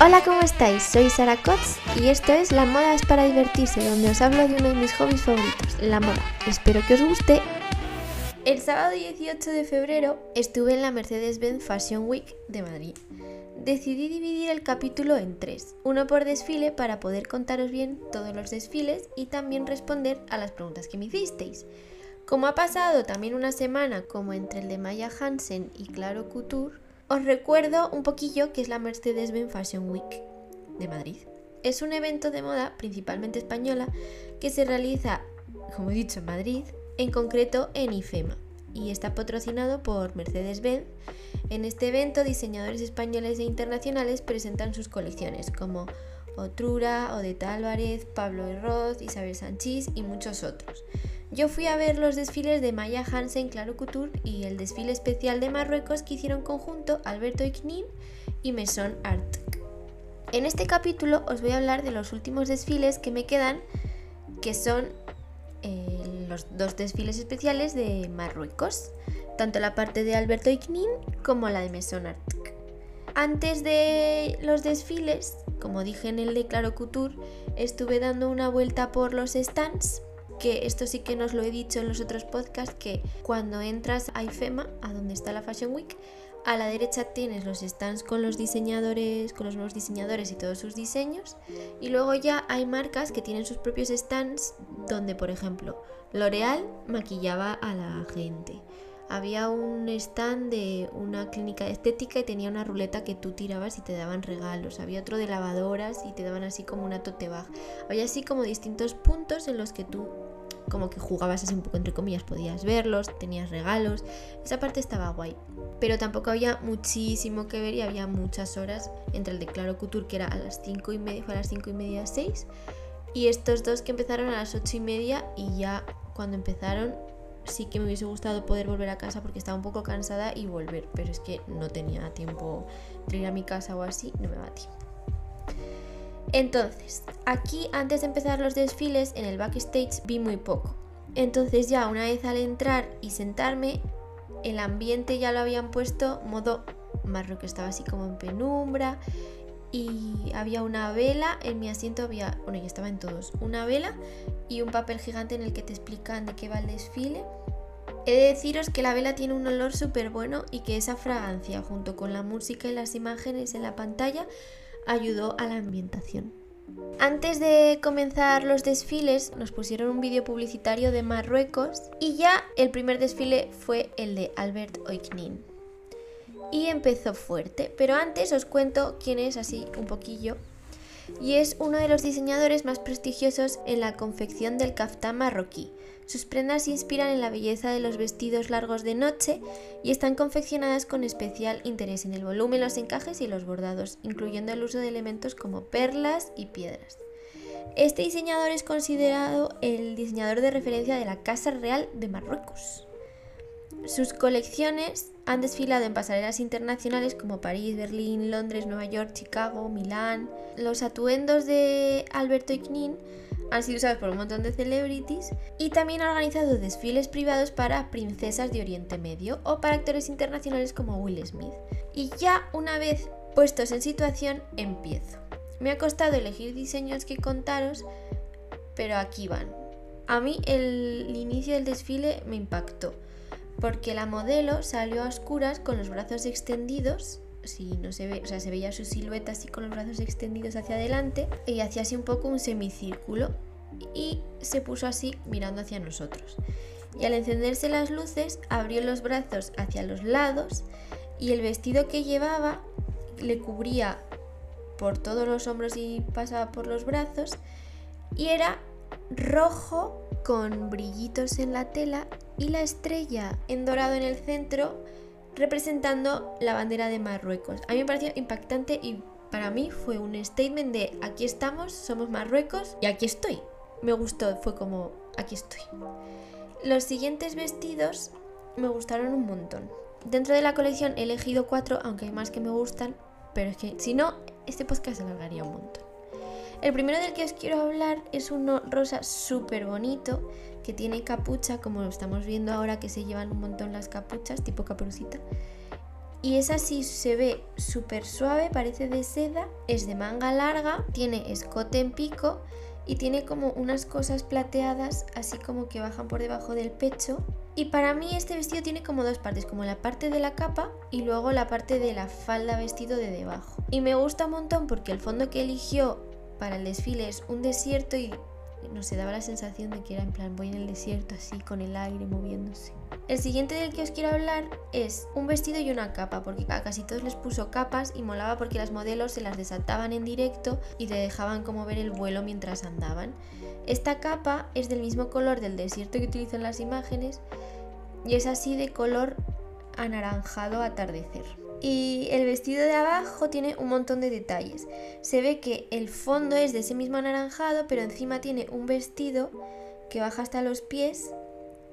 Hola, ¿cómo estáis? Soy Sara Kotz y esto es La Moda es para divertirse, donde os hablo de uno de mis hobbies favoritos, la moda. Espero que os guste. El sábado 18 de febrero estuve en la Mercedes-Benz Fashion Week de Madrid. Decidí dividir el capítulo en tres, uno por desfile para poder contaros bien todos los desfiles y también responder a las preguntas que me hicisteis. Como ha pasado también una semana como entre el de Maya Hansen y Claro Couture, os recuerdo un poquillo que es la Mercedes-Benz Fashion Week de Madrid. Es un evento de moda principalmente española que se realiza, como he dicho, en Madrid, en concreto en IFEMA, y está patrocinado por Mercedes-Benz. En este evento, diseñadores españoles e internacionales presentan sus colecciones, como Otrura, Odeta Álvarez, Pablo Herroz, Isabel Sanchís y muchos otros. Yo fui a ver los desfiles de Maya Hansen Claro Couture y el desfile especial de Marruecos que hicieron conjunto Alberto Iknin y Maison Art. En este capítulo os voy a hablar de los últimos desfiles que me quedan, que son eh, los dos desfiles especiales de Marruecos, tanto la parte de Alberto Iknin como la de Maison Art. Antes de los desfiles, como dije en el de Claro Couture, estuve dando una vuelta por los stands que esto sí que nos lo he dicho en los otros podcasts, que cuando entras a IFEMA, a donde está la Fashion Week, a la derecha tienes los stands con los diseñadores, con los nuevos diseñadores y todos sus diseños. Y luego ya hay marcas que tienen sus propios stands donde, por ejemplo, L'Oreal maquillaba a la gente. Había un stand de una clínica estética y tenía una ruleta que tú tirabas y te daban regalos. Había otro de lavadoras y te daban así como una tote bag. Había así como distintos puntos en los que tú como que jugabas así un poco entre comillas, podías verlos, tenías regalos, esa parte estaba guay. Pero tampoco había muchísimo que ver y había muchas horas entre el de Claro Couture que era a las 5 y media, a las 5 y media 6 y estos dos que empezaron a las 8 y media y ya cuando empezaron sí que me hubiese gustado poder volver a casa porque estaba un poco cansada y volver, pero es que no tenía tiempo de ir a mi casa o así, no me va tiempo. Entonces, aquí antes de empezar los desfiles en el backstage vi muy poco. Entonces ya una vez al entrar y sentarme, el ambiente ya lo habían puesto modo marro que estaba así como en penumbra y había una vela, en mi asiento había, bueno, ya estaba en todos, una vela y un papel gigante en el que te explican de qué va el desfile. He de deciros que la vela tiene un olor súper bueno y que esa fragancia, junto con la música y las imágenes en la pantalla, ayudó a la ambientación. Antes de comenzar los desfiles nos pusieron un vídeo publicitario de Marruecos y ya el primer desfile fue el de Albert Oiknin. Y empezó fuerte, pero antes os cuento quién es así un poquillo. Y es uno de los diseñadores más prestigiosos en la confección del kaftán marroquí, sus prendas se inspiran en la belleza de los vestidos largos de noche y están confeccionadas con especial interés en el volumen, los encajes y los bordados, incluyendo el uso de elementos como perlas y piedras. Este diseñador es considerado el diseñador de referencia de la Casa Real de Marruecos. Sus colecciones han desfilado en pasarelas internacionales como París, Berlín, Londres, Nueva York, Chicago, Milán. Los atuendos de Alberto Iknin han sido usados por un montón de celebrities y también ha organizado desfiles privados para princesas de Oriente Medio o para actores internacionales como Will Smith. Y ya una vez puestos en situación, empiezo. Me ha costado elegir diseños que contaros, pero aquí van. A mí el inicio del desfile me impactó, porque la modelo salió a oscuras con los brazos extendidos si no se ve, o sea, se veía su silueta así con los brazos extendidos hacia adelante y hacía así un poco un semicírculo y se puso así mirando hacia nosotros. Y al encenderse las luces abrió los brazos hacia los lados y el vestido que llevaba le cubría por todos los hombros y pasaba por los brazos y era rojo con brillitos en la tela y la estrella en dorado en el centro representando la bandera de Marruecos. A mí me pareció impactante y para mí fue un statement de aquí estamos, somos Marruecos y aquí estoy. Me gustó, fue como aquí estoy. Los siguientes vestidos me gustaron un montón. Dentro de la colección he elegido cuatro, aunque hay más que me gustan, pero es que si no, este podcast se alargaría un montón. El primero del que os quiero hablar es uno rosa súper bonito que tiene capucha, como lo estamos viendo ahora que se llevan un montón las capuchas, tipo caperucita. y es así, se ve súper suave, parece de seda, es de manga larga, tiene escote en pico y tiene como unas cosas plateadas así como que bajan por debajo del pecho. Y para mí este vestido tiene como dos partes, como la parte de la capa y luego la parte de la falda vestido de debajo. Y me gusta un montón porque el fondo que eligió para el desfile es un desierto y no se daba la sensación de que era en plan voy en el desierto así con el aire moviéndose. El siguiente del que os quiero hablar es un vestido y una capa, porque a casi todos les puso capas y molaba porque las modelos se las desataban en directo y te dejaban como ver el vuelo mientras andaban. Esta capa es del mismo color del desierto que utilizan las imágenes y es así de color anaranjado atardecer. Y el vestido de abajo tiene un montón de detalles. Se ve que el fondo es de ese mismo anaranjado, pero encima tiene un vestido que baja hasta los pies,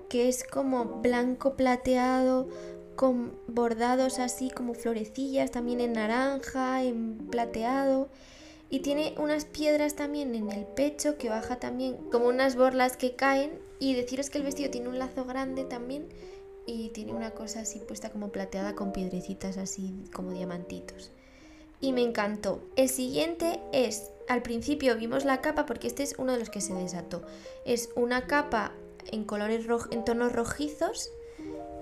que es como blanco plateado, con bordados así como florecillas, también en naranja, en plateado. Y tiene unas piedras también en el pecho que baja también como unas borlas que caen. Y deciros que el vestido tiene un lazo grande también y tiene una cosa así puesta como plateada con piedrecitas así como diamantitos. Y me encantó. El siguiente es, al principio vimos la capa porque este es uno de los que se desató. Es una capa en colores en tonos rojizos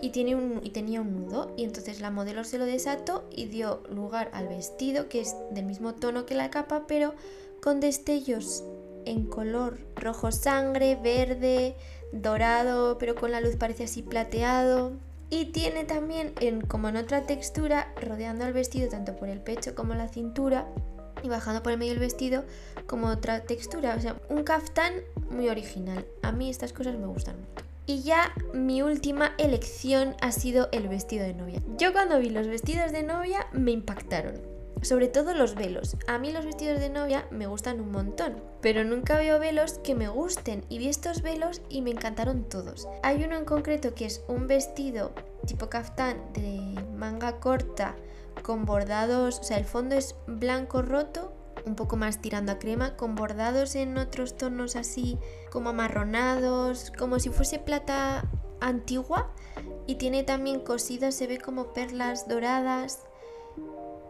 y, tiene un, y tenía un nudo. Y entonces la modelo se lo desató y dio lugar al vestido que es del mismo tono que la capa pero con destellos en color rojo sangre, verde, dorado, pero con la luz parece así plateado. Y tiene también, en, como en otra textura, rodeando el vestido tanto por el pecho como la cintura y bajando por el medio del vestido como otra textura. O sea, un kaftán muy original. A mí estas cosas me gustan mucho. Y ya mi última elección ha sido el vestido de novia. Yo cuando vi los vestidos de novia me impactaron sobre todo los velos. A mí los vestidos de novia me gustan un montón, pero nunca veo velos que me gusten y vi estos velos y me encantaron todos. Hay uno en concreto que es un vestido tipo caftán de manga corta con bordados, o sea, el fondo es blanco roto, un poco más tirando a crema, con bordados en otros tonos así como amarronados, como si fuese plata antigua y tiene también cosidas, se ve como perlas doradas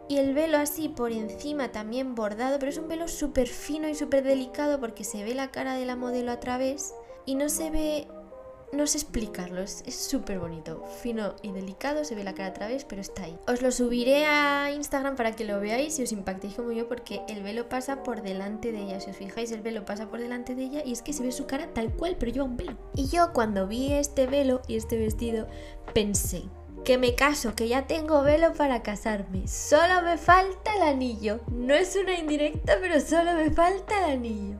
y el velo así por encima también bordado, pero es un velo súper fino y súper delicado porque se ve la cara de la modelo a través y no se ve, no sé explicarlo, es súper bonito, fino y delicado, se ve la cara a través, pero está ahí. Os lo subiré a Instagram para que lo veáis y os impactéis como yo porque el velo pasa por delante de ella, si os fijáis el velo pasa por delante de ella y es que se ve su cara tal cual, pero lleva un velo. Y yo cuando vi este velo y este vestido pensé, que me caso, que ya tengo velo para casarme. Solo me falta el anillo. No es una indirecta, pero solo me falta el anillo.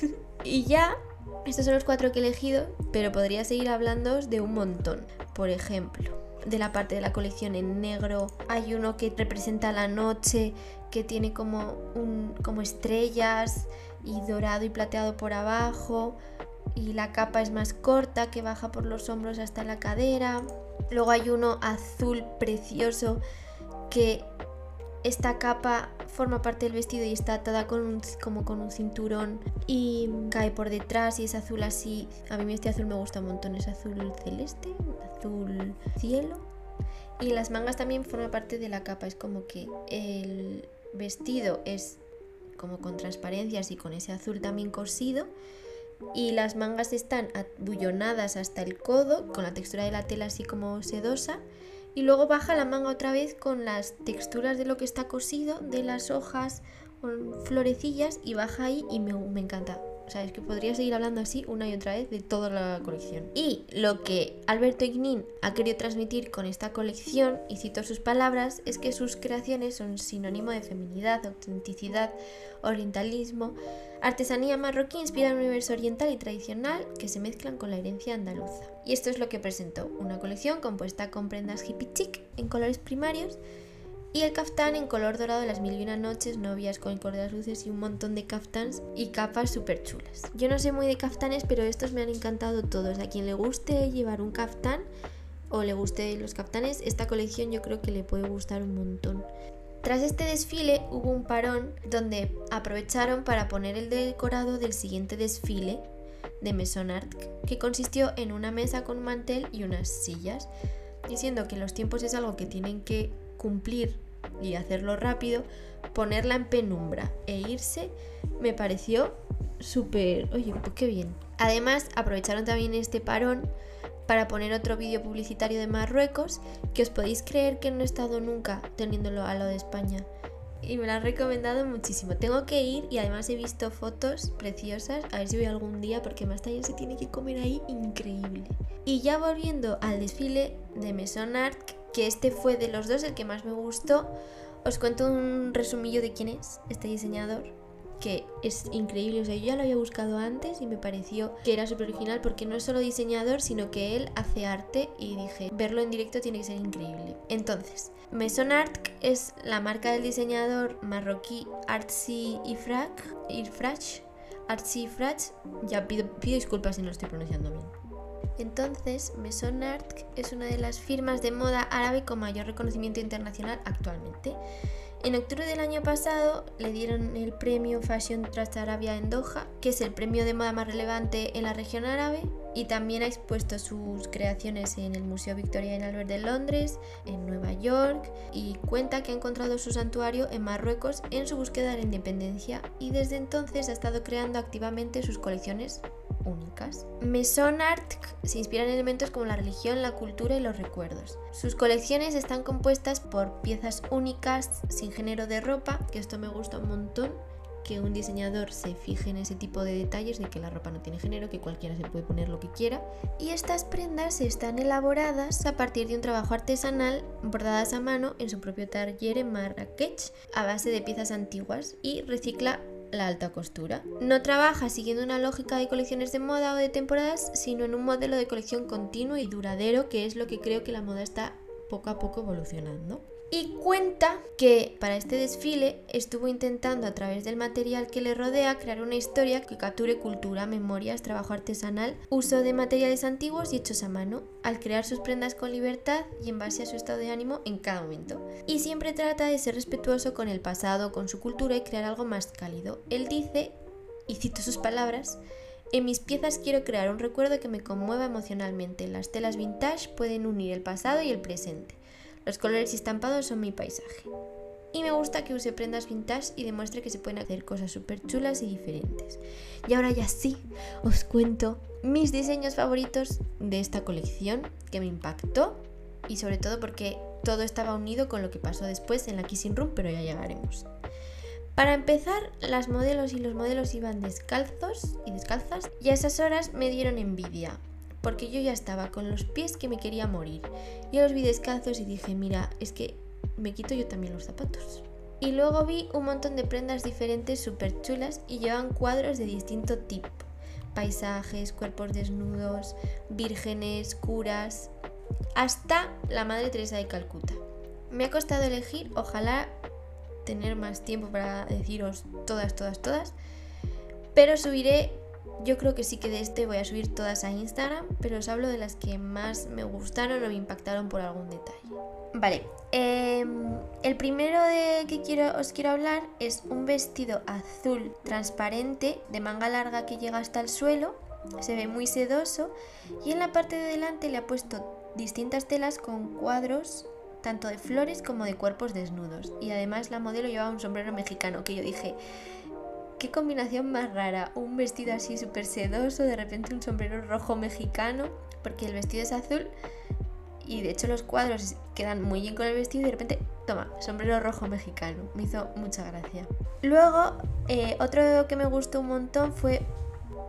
y ya, estos son los cuatro que he elegido, pero podría seguir hablando de un montón. Por ejemplo, de la parte de la colección en negro, hay uno que representa la noche, que tiene como, un, como estrellas y dorado y plateado por abajo. Y la capa es más corta, que baja por los hombros hasta la cadera. Luego hay uno azul precioso que esta capa forma parte del vestido y está atada con como con un cinturón y cae por detrás y es azul así. A mí este azul me gusta un montón, es azul celeste, azul cielo. Y las mangas también forman parte de la capa, es como que el vestido es como con transparencias y con ese azul también cosido y las mangas están abullonadas hasta el codo con la textura de la tela así como sedosa y luego baja la manga otra vez con las texturas de lo que está cosido de las hojas con florecillas y baja ahí y me, me encanta o sea, es que podría seguir hablando así una y otra vez de toda la colección. Y lo que Alberto Ignin ha querido transmitir con esta colección, y cito sus palabras, es que sus creaciones son sinónimo de feminidad, autenticidad, orientalismo, artesanía marroquí inspirada en un universo oriental y tradicional que se mezclan con la herencia andaluza. Y esto es lo que presentó, una colección compuesta con prendas hippie chic en colores primarios, y el caftán en color dorado de las mil y una noches, novias con cordas luces y un montón de caftans y capas súper chulas. Yo no sé muy de caftanes, pero estos me han encantado todos. A quien le guste llevar un caftán o le guste los caftanes, esta colección yo creo que le puede gustar un montón. Tras este desfile hubo un parón donde aprovecharon para poner el decorado del siguiente desfile de Maison Art, que consistió en una mesa con mantel y unas sillas, diciendo que los tiempos es algo que tienen que cumplir y hacerlo rápido, ponerla en penumbra e irse, me pareció súper, oye, pues qué bien. Además, aprovecharon también este parón para poner otro vídeo publicitario de Marruecos, que os podéis creer que no he estado nunca teniéndolo a lo de España. Y me lo han recomendado muchísimo. Tengo que ir y además he visto fotos preciosas. A ver si voy algún día porque más se tiene que comer ahí increíble. Y ya volviendo al desfile de Maison que este fue de los dos el que más me gustó, os cuento un resumillo de quién es este diseñador que es increíble. O sea, yo ya lo había buscado antes y me pareció que era súper original porque no es solo diseñador, sino que él hace arte y dije, verlo en directo tiene que ser increíble. Entonces, Maison Art es la marca del diseñador marroquí Artsy Ifrach. Ya pido, pido disculpas si no lo estoy pronunciando bien. Entonces, Maison Art es una de las firmas de moda árabe con mayor reconocimiento internacional actualmente. En octubre del año pasado le dieron el premio Fashion Trust Arabia en Doha, que es el premio de moda más relevante en la región árabe, y también ha expuesto sus creaciones en el Museo Victoria en Albert de Londres, en Nueva York, y cuenta que ha encontrado su santuario en Marruecos en su búsqueda de la independencia y desde entonces ha estado creando activamente sus colecciones únicas. Maison Art se inspira en elementos como la religión, la cultura y los recuerdos. Sus colecciones están compuestas por piezas únicas sin género de ropa, que esto me gusta un montón, que un diseñador se fije en ese tipo de detalles de que la ropa no tiene género, que cualquiera se puede poner lo que quiera. Y estas prendas están elaboradas a partir de un trabajo artesanal bordadas a mano en su propio taller en Marrakech a base de piezas antiguas y recicla la alta costura. No trabaja siguiendo una lógica de colecciones de moda o de temporadas, sino en un modelo de colección continuo y duradero, que es lo que creo que la moda está poco a poco evolucionando. Y cuenta que para este desfile estuvo intentando a través del material que le rodea crear una historia que capture cultura, memorias, trabajo artesanal, uso de materiales antiguos y hechos a mano, al crear sus prendas con libertad y en base a su estado de ánimo en cada momento. Y siempre trata de ser respetuoso con el pasado, con su cultura y crear algo más cálido. Él dice, y cito sus palabras, en mis piezas quiero crear un recuerdo que me conmueva emocionalmente. Las telas vintage pueden unir el pasado y el presente. Los colores estampados son mi paisaje. Y me gusta que use prendas vintage y demuestre que se pueden hacer cosas súper chulas y diferentes. Y ahora ya sí, os cuento mis diseños favoritos de esta colección que me impactó y sobre todo porque todo estaba unido con lo que pasó después en la Kissing Room, pero ya llegaremos. Para empezar, las modelos y los modelos iban descalzos y descalzas y a esas horas me dieron envidia, porque yo ya estaba con los pies que me quería morir. Yo los vi descalzos y dije, mira, es que me quito yo también los zapatos. Y luego vi un montón de prendas diferentes súper chulas y llevan cuadros de distinto tipo. Paisajes, cuerpos desnudos, vírgenes, curas, hasta la Madre Teresa de Calcuta. Me ha costado elegir, ojalá tener más tiempo para deciros todas, todas, todas, pero subiré yo creo que sí que de este voy a subir todas a Instagram, pero os hablo de las que más me gustaron o me impactaron por algún detalle. Vale, em, el primero de que quiero, os quiero hablar es un vestido azul transparente de manga larga que llega hasta el suelo, se ve muy sedoso y en la parte de delante le ha puesto distintas telas con cuadros tanto de flores como de cuerpos desnudos y además la modelo llevaba un sombrero mexicano que yo dije Qué combinación más rara, un vestido así súper sedoso, de repente un sombrero rojo mexicano, porque el vestido es azul y de hecho los cuadros quedan muy bien con el vestido y de repente, toma, sombrero rojo mexicano. Me hizo mucha gracia. Luego, eh, otro que me gustó un montón fue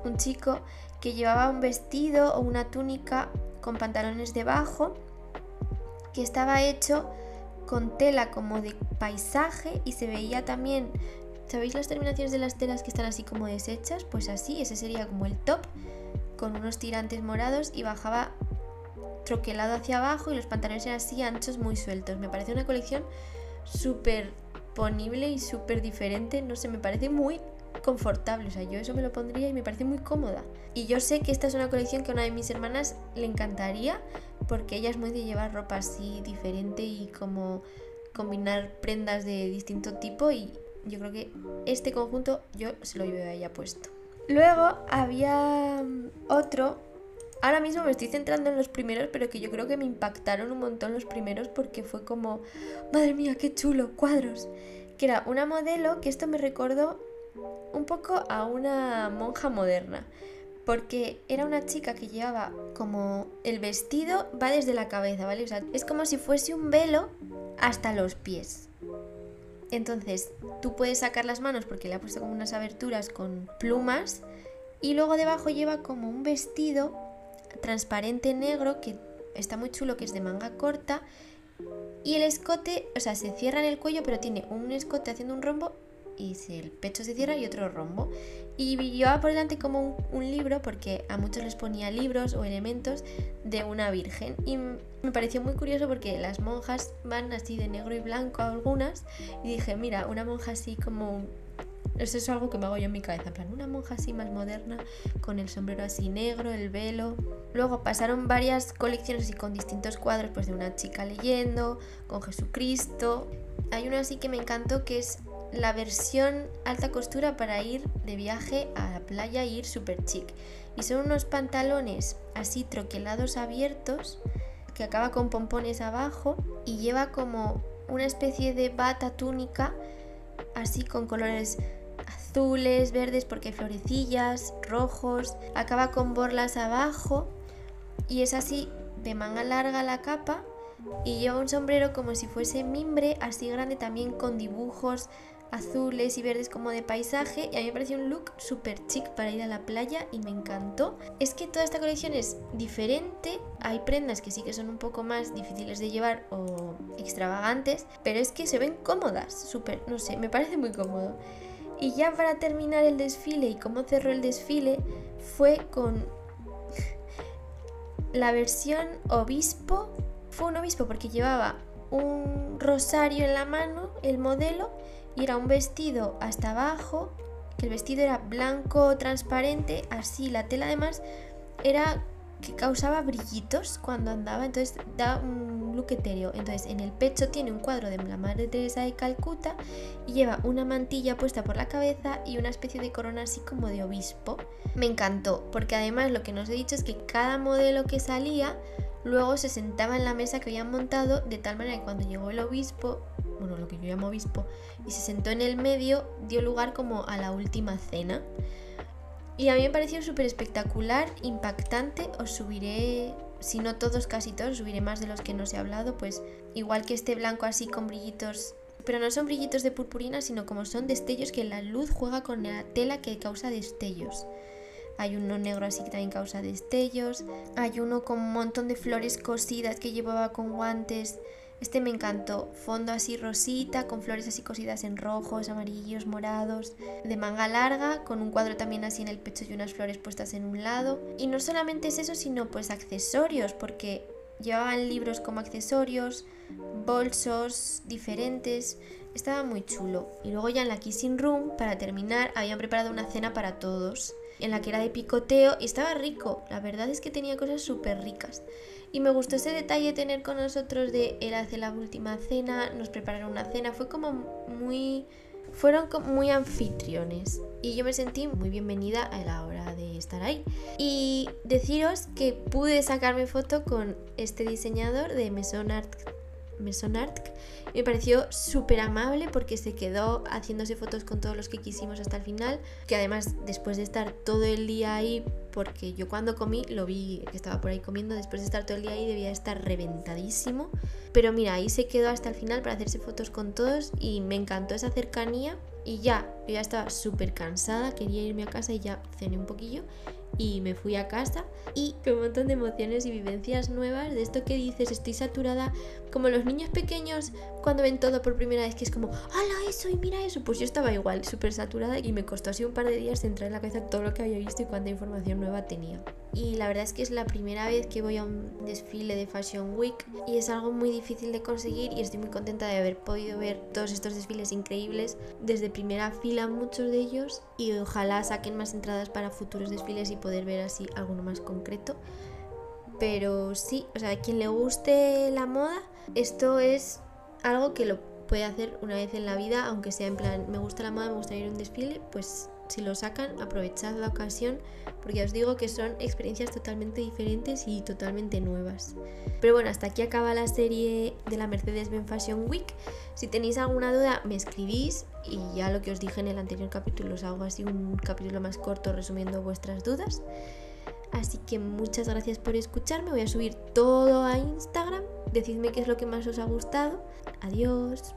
un chico que llevaba un vestido o una túnica con pantalones debajo que estaba hecho con tela como de paisaje y se veía también ¿Sabéis las terminaciones de las telas que están así como deshechas? Pues así, ese sería como el top, con unos tirantes morados y bajaba troquelado hacia abajo y los pantalones eran así anchos, muy sueltos. Me parece una colección súper ponible y súper diferente, no sé, me parece muy confortable, o sea, yo eso me lo pondría y me parece muy cómoda. Y yo sé que esta es una colección que a una de mis hermanas le encantaría porque ella es muy de llevar ropa así diferente y como combinar prendas de distinto tipo y, yo creo que este conjunto yo se lo llevo a ella puesto. Luego había mm, otro ahora mismo me estoy centrando en los primeros, pero que yo creo que me impactaron un montón los primeros porque fue como, madre mía, qué chulo, cuadros. Que era una modelo que esto me recordó un poco a una monja moderna. Porque era una chica que llevaba como el vestido va desde la cabeza, ¿vale? O sea, es como si fuese un velo hasta los pies. Entonces, tú puedes sacar las manos porque le ha puesto como unas aberturas con plumas y luego debajo lleva como un vestido transparente negro que está muy chulo, que es de manga corta. Y el escote, o sea, se cierra en el cuello, pero tiene un escote haciendo un rombo y el pecho se cierra y otro rombo. Y llevaba por delante como un, libro, porque a muchos les ponía libros o elementos de una virgen. Me pareció muy curioso porque las monjas van así de negro y blanco algunas. Y dije, mira, una monja así como eso es algo que me hago yo en mi cabeza, en plan, una monja así más moderna, con el sombrero así negro, el velo. Luego pasaron varias colecciones así con distintos cuadros, pues de una chica leyendo, con Jesucristo. Hay uno así que me encantó que es la versión alta costura para ir de viaje a la playa e ir súper chic. Y son unos pantalones así troquelados abiertos que acaba con pompones abajo y lleva como una especie de bata túnica así con colores azules, verdes porque florecillas, rojos, acaba con borlas abajo y es así de manga larga la capa y lleva un sombrero como si fuese mimbre, así grande también con dibujos azules y verdes como de paisaje y a mí me pareció un look súper chic para ir a la playa y me encantó. Es que toda esta colección es diferente, hay prendas que sí que son un poco más difíciles de llevar o extravagantes, pero es que se ven cómodas, súper, no sé, me parece muy cómodo. Y ya para terminar el desfile y cómo cerró el desfile fue con la versión obispo. Fue un obispo porque llevaba un rosario en la mano, el modelo, y era un vestido hasta abajo, que el vestido era blanco, transparente, así la tela además era que causaba brillitos cuando andaba, entonces da un look etéreo. Entonces en el pecho tiene un cuadro de la Madre Teresa de Calcuta y lleva una mantilla puesta por la cabeza y una especie de corona así como de obispo. Me encantó, porque además lo que nos he dicho es que cada modelo que salía luego se sentaba en la mesa que habían montado de tal manera que cuando llegó el obispo, bueno, lo que yo llamo obispo, y se sentó en el medio, dio lugar como a la última cena. Y a mí me pareció súper espectacular, impactante. Os subiré, si no todos, casi todos, subiré más de los que no se ha hablado, pues igual que este blanco así con brillitos, pero no son brillitos de purpurina, sino como son destellos que la luz juega con la tela que causa destellos. Hay uno negro así que también causa destellos. Hay uno con un montón de flores cosidas que llevaba con guantes. Este me encantó, fondo así rosita, con flores así cosidas en rojos, amarillos, morados, de manga larga, con un cuadro también así en el pecho y unas flores puestas en un lado. Y no solamente es eso, sino pues accesorios, porque llevaban libros como accesorios, bolsos diferentes, estaba muy chulo. Y luego ya en la Kissing Room, para terminar, habían preparado una cena para todos, en la que era de picoteo y estaba rico, la verdad es que tenía cosas súper ricas. Y me gustó ese detalle tener con nosotros de era hace la última cena, nos prepararon una cena, fue como muy fueron muy anfitriones y yo me sentí muy bienvenida a la hora de estar ahí. Y deciros que pude sacarme foto con este diseñador de Maison Art Mesonart. Me pareció súper amable porque se quedó haciéndose fotos con todos los que quisimos hasta el final. Que además, después de estar todo el día ahí, porque yo cuando comí lo vi que estaba por ahí comiendo, después de estar todo el día ahí debía estar reventadísimo. Pero mira, ahí se quedó hasta el final para hacerse fotos con todos y me encantó esa cercanía. Y ya, yo ya estaba súper cansada, quería irme a casa y ya cené un poquillo y me fui a casa y con un montón de emociones y vivencias nuevas de esto que dices, estoy saturada, como los niños pequeños cuando ven todo por primera vez, que es como, ¡hala eso! y mira eso, pues yo estaba igual, súper saturada y me costó así un par de días centrar en la cabeza todo lo que había visto y cuánta información nueva tenía. Y la verdad es que es la primera vez que voy a un desfile de Fashion Week y es algo muy difícil de conseguir y estoy muy contenta de haber podido ver todos estos desfiles increíbles desde primera fila muchos de ellos y ojalá saquen más entradas para futuros desfiles y poder ver así alguno más concreto. Pero sí, o sea, a quien le guste la moda, esto es algo que lo puede hacer una vez en la vida, aunque sea en plan, me gusta la moda, me gusta ir a un desfile, pues si lo sacan, aprovechad la ocasión, porque os digo que son experiencias totalmente diferentes y totalmente nuevas. Pero bueno, hasta aquí acaba la serie de la Mercedes-Benz Fashion Week. Si tenéis alguna duda, me escribís y ya lo que os dije en el anterior capítulo, os hago así un capítulo más corto resumiendo vuestras dudas. Así que muchas gracias por escucharme. Voy a subir todo a Instagram. Decidme qué es lo que más os ha gustado. Adiós.